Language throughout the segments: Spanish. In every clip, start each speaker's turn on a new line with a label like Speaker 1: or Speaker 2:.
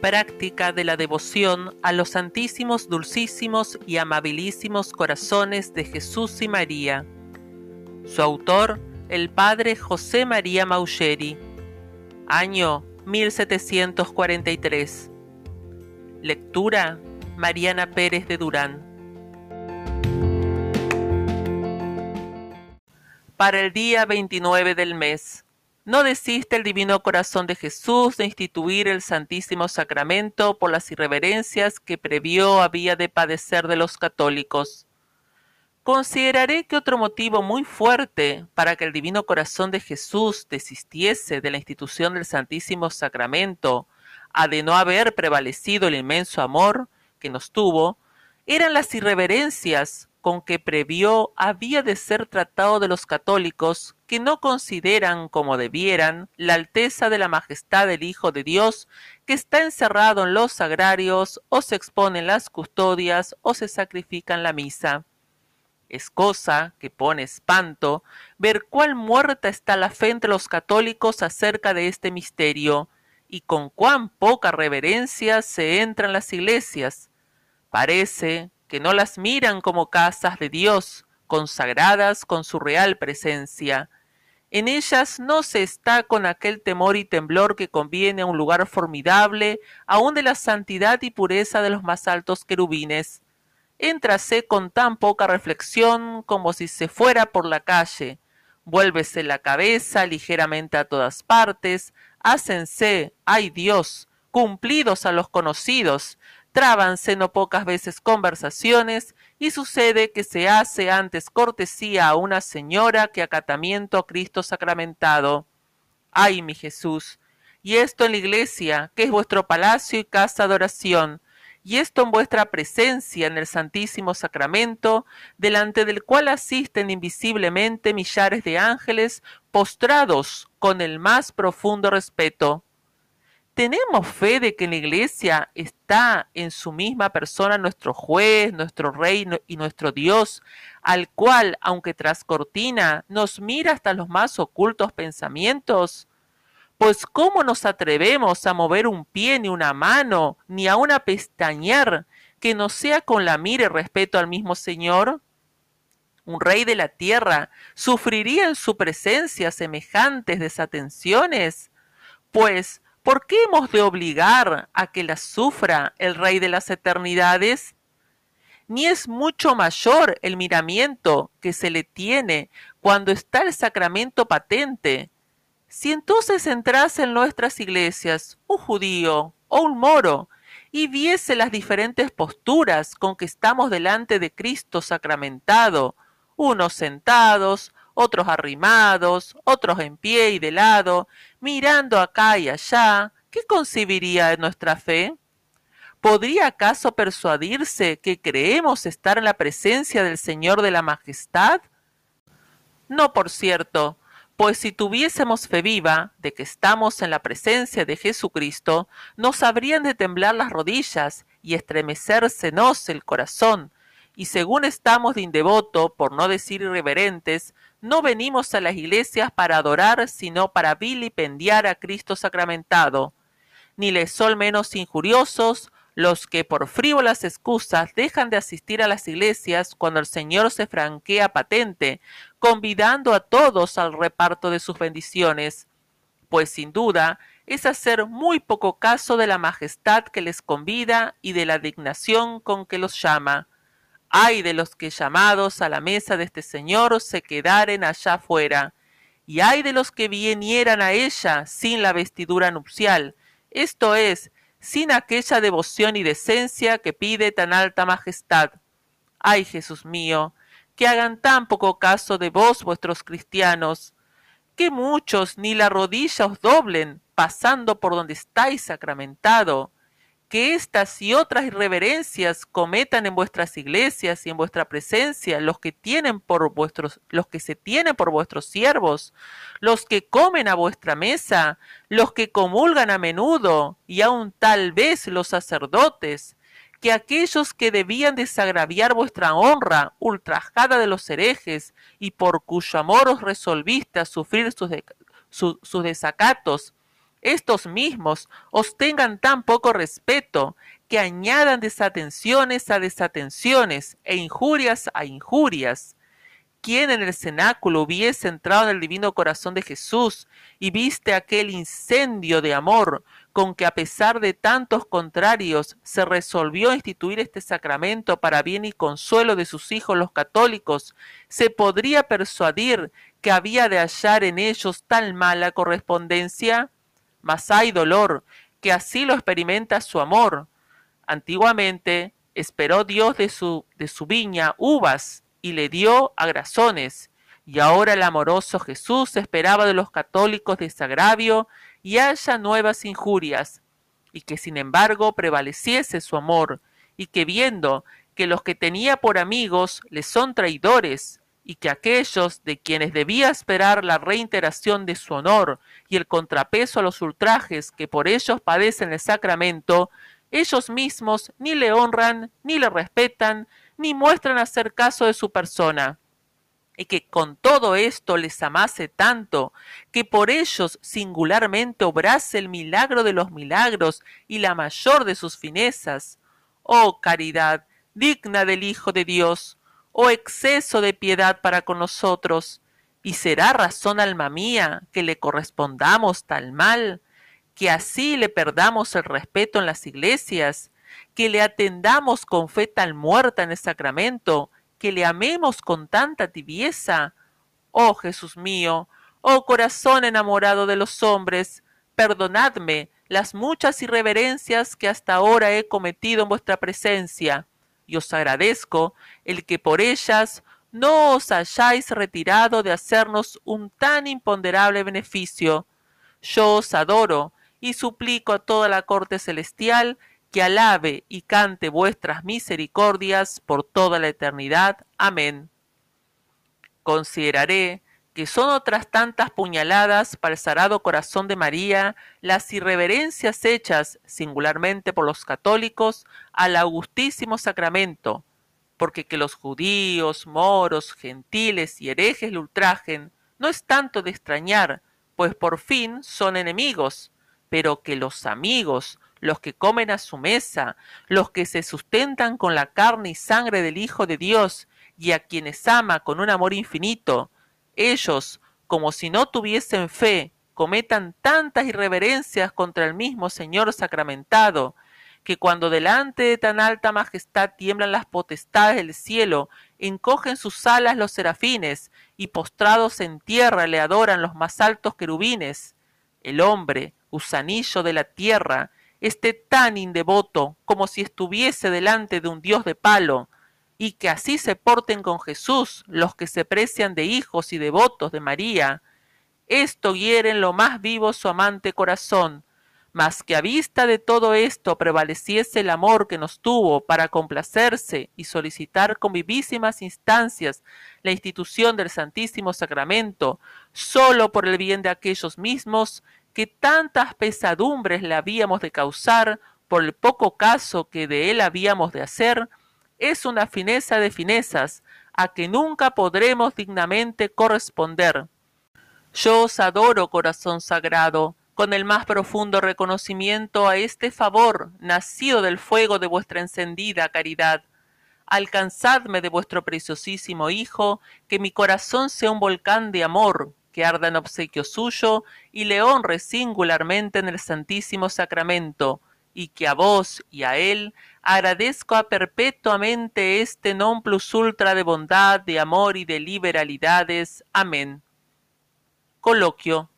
Speaker 1: práctica de la devoción a los santísimos, dulcísimos y amabilísimos corazones de Jesús y María. Su autor, el padre José María Maucheri. Año 1743. Lectura Mariana Pérez de Durán. Para el día 29 del mes. No desiste el Divino Corazón de Jesús de instituir el Santísimo Sacramento por las irreverencias que previó había de padecer de los católicos. Consideraré que otro motivo muy fuerte para que el Divino Corazón de Jesús desistiese de la institución del Santísimo Sacramento, a de no haber prevalecido el inmenso amor que nos tuvo, eran las irreverencias con que previó había de ser tratado de los católicos que no consideran como debieran la alteza de la majestad del Hijo de Dios que está encerrado en los sagrarios o se expone en las custodias o se sacrifica en la misa. Es cosa que pone espanto ver cuál muerta está la fe entre los católicos acerca de este misterio y con cuán poca reverencia se entra en las iglesias. Parece que no las miran como casas de Dios, consagradas con su real presencia. En ellas no se está con aquel temor y temblor que conviene a un lugar formidable, aun de la santidad y pureza de los más altos querubines. Éntrase con tan poca reflexión como si se fuera por la calle. Vuélvese la cabeza ligeramente a todas partes, hácense, ay Dios, cumplidos a los conocidos, trábanse no pocas veces conversaciones y sucede que se hace antes cortesía a una señora que acatamiento a Cristo sacramentado. Ay, mi Jesús, y esto en la iglesia, que es vuestro palacio y casa de oración, y esto en vuestra presencia en el Santísimo Sacramento, delante del cual asisten invisiblemente millares de ángeles postrados con el más profundo respeto. ¿Tenemos fe de que en la iglesia está en su misma persona nuestro juez, nuestro rey y nuestro Dios, al cual, aunque tras cortina, nos mira hasta los más ocultos pensamientos? Pues ¿cómo nos atrevemos a mover un pie ni una mano, ni a una pestañear, que no sea con la mira y respeto al mismo Señor? Un rey de la tierra sufriría en su presencia semejantes desatenciones, pues ¿Por qué hemos de obligar a que las sufra el Rey de las eternidades? Ni es mucho mayor el miramiento que se le tiene cuando está el sacramento patente. Si entonces entrase en nuestras iglesias un judío o un moro y viese las diferentes posturas con que estamos delante de Cristo sacramentado, unos sentados, otros arrimados, otros en pie y de lado, mirando acá y allá, ¿qué concibiría de nuestra fe? ¿Podría acaso persuadirse que creemos estar en la presencia del Señor de la Majestad? No, por cierto, pues si tuviésemos fe viva de que estamos en la presencia de Jesucristo, nos habrían de temblar las rodillas y estremecérsenos el corazón, y según estamos de indevoto, por no decir irreverentes, no venimos a las iglesias para adorar, sino para vilipendiar a Cristo sacramentado. Ni les son menos injuriosos los que por frívolas excusas dejan de asistir a las iglesias cuando el Señor se franquea patente, convidando a todos al reparto de sus bendiciones, pues sin duda es hacer muy poco caso de la majestad que les convida y de la dignación con que los llama ay de los que llamados a la mesa de este Señor se quedaren allá fuera, y ay de los que vinieran a ella sin la vestidura nupcial, esto es, sin aquella devoción y decencia que pide tan alta majestad. Ay Jesús mío, que hagan tan poco caso de vos vuestros cristianos, que muchos ni la rodilla os doblen, pasando por donde estáis sacramentado, que estas y otras irreverencias cometan en vuestras iglesias y en vuestra presencia los que tienen por vuestros los que se tienen por vuestros siervos, los que comen a vuestra mesa, los que comulgan a menudo y aun tal vez los sacerdotes, que aquellos que debían desagraviar vuestra honra, ultrajada de los herejes, y por cuyo amor os resolviste a sufrir sus, sus desacatos, estos mismos os tengan tan poco respeto que añadan desatenciones a desatenciones e injurias a injurias. ¿Quién en el cenáculo hubiese entrado en el divino corazón de Jesús y viste aquel incendio de amor con que a pesar de tantos contrarios se resolvió instituir este sacramento para bien y consuelo de sus hijos los católicos, se podría persuadir que había de hallar en ellos tal mala correspondencia? Mas hay dolor, que así lo experimenta su amor. Antiguamente esperó Dios de su, de su viña uvas y le dio agrazones, y ahora el amoroso Jesús esperaba de los católicos desagravio y haya nuevas injurias, y que sin embargo prevaleciese su amor, y que viendo que los que tenía por amigos le son traidores, y que aquellos de quienes debía esperar la reiteración de su honor y el contrapeso a los ultrajes que por ellos padecen el sacramento, ellos mismos ni le honran, ni le respetan, ni muestran hacer caso de su persona y que con todo esto les amase tanto, que por ellos singularmente obrase el milagro de los milagros y la mayor de sus finezas. Oh caridad, digna del Hijo de Dios, oh exceso de piedad para con nosotros, y será razón, alma mía, que le correspondamos tal mal, que así le perdamos el respeto en las iglesias, que le atendamos con fe tal muerta en el sacramento, que le amemos con tanta tibieza. Oh Jesús mío, oh corazón enamorado de los hombres, perdonadme las muchas irreverencias que hasta ahora he cometido en vuestra presencia, y os agradezco el que por ellas no os hayáis retirado de hacernos un tan imponderable beneficio. Yo os adoro y suplico a toda la corte celestial que alabe y cante vuestras misericordias por toda la eternidad. Amén. Consideraré que son otras tantas puñaladas para el sagrado corazón de María las irreverencias hechas singularmente por los católicos al augustísimo sacramento, porque que los judíos, moros, gentiles y herejes le ultrajen no es tanto de extrañar, pues por fin son enemigos, pero que los amigos los que comen a su mesa, los que se sustentan con la carne y sangre del Hijo de Dios, y a quienes ama con un amor infinito, ellos, como si no tuviesen fe, cometan tantas irreverencias contra el mismo Señor sacramentado, que cuando delante de tan alta majestad tiemblan las potestades del cielo, encogen sus alas los serafines, y postrados en tierra le adoran los más altos querubines. El hombre, gusanillo de la tierra, esté tan indevoto como si estuviese delante de un Dios de palo, y que así se porten con Jesús los que se precian de hijos y devotos de María, esto hiere en lo más vivo su amante corazón, mas que a vista de todo esto prevaleciese el amor que nos tuvo para complacerse y solicitar con vivísimas instancias la institución del Santísimo Sacramento, sólo por el bien de aquellos mismos que tantas pesadumbres le habíamos de causar por el poco caso que de él habíamos de hacer, es una fineza de finezas a que nunca podremos dignamente corresponder. Yo os adoro, corazón sagrado, con el más profundo reconocimiento a este favor nacido del fuego de vuestra encendida caridad. Alcanzadme de vuestro preciosísimo Hijo, que mi corazón sea un volcán de amor, que arda en obsequio suyo y le honre singularmente en el Santísimo Sacramento, y que a vos y a él agradezco a perpetuamente este non plus ultra de bondad, de amor y de liberalidades. Amén. Coloquio.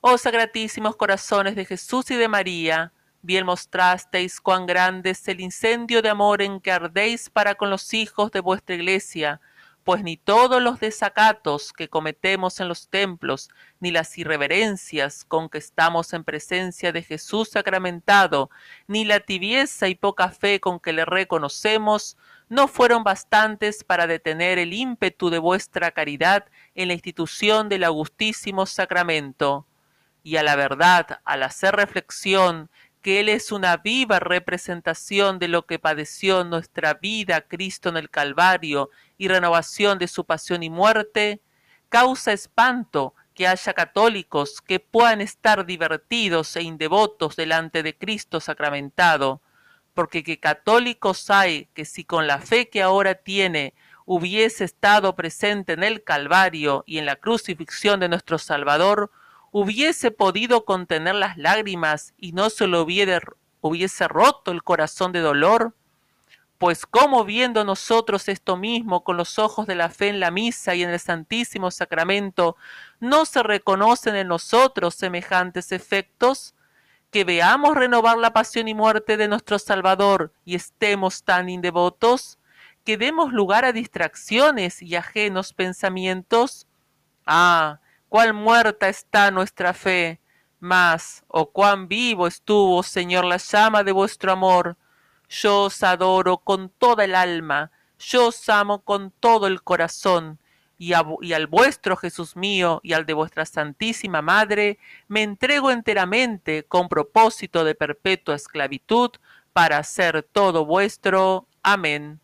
Speaker 1: Oh sagratísimos corazones de Jesús y de María, bien mostrasteis cuán grande es el incendio de amor en que ardéis para con los hijos de vuestra iglesia, pues ni todos los desacatos que cometemos en los templos, ni las irreverencias con que estamos en presencia de Jesús sacramentado, ni la tibieza y poca fe con que le reconocemos, no fueron bastantes para detener el ímpetu de vuestra caridad en la institución del augustísimo sacramento. Y a la verdad, al hacer reflexión que Él es una viva representación de lo que padeció nuestra vida Cristo en el Calvario y renovación de su pasión y muerte, causa espanto que haya católicos que puedan estar divertidos e indevotos delante de Cristo sacramentado, porque que católicos hay que si con la fe que ahora tiene hubiese estado presente en el Calvario y en la crucifixión de nuestro Salvador, hubiese podido contener las lágrimas y no se lo hubiera, hubiese roto el corazón de dolor? Pues cómo viendo nosotros esto mismo con los ojos de la fe en la misa y en el Santísimo Sacramento, no se reconocen en nosotros semejantes efectos? Que veamos renovar la pasión y muerte de nuestro Salvador y estemos tan indevotos, que demos lugar a distracciones y ajenos pensamientos. Ah, cuál muerta está nuestra fe, mas, oh cuán vivo estuvo, Señor, la llama de vuestro amor. Yo os adoro con toda el alma, yo os amo con todo el corazón, y, y, al vuestro Jesús mío y al de vuestra Santísima Madre, me entrego enteramente con propósito de perpetua esclavitud, para hacer todo vuestro. Amén.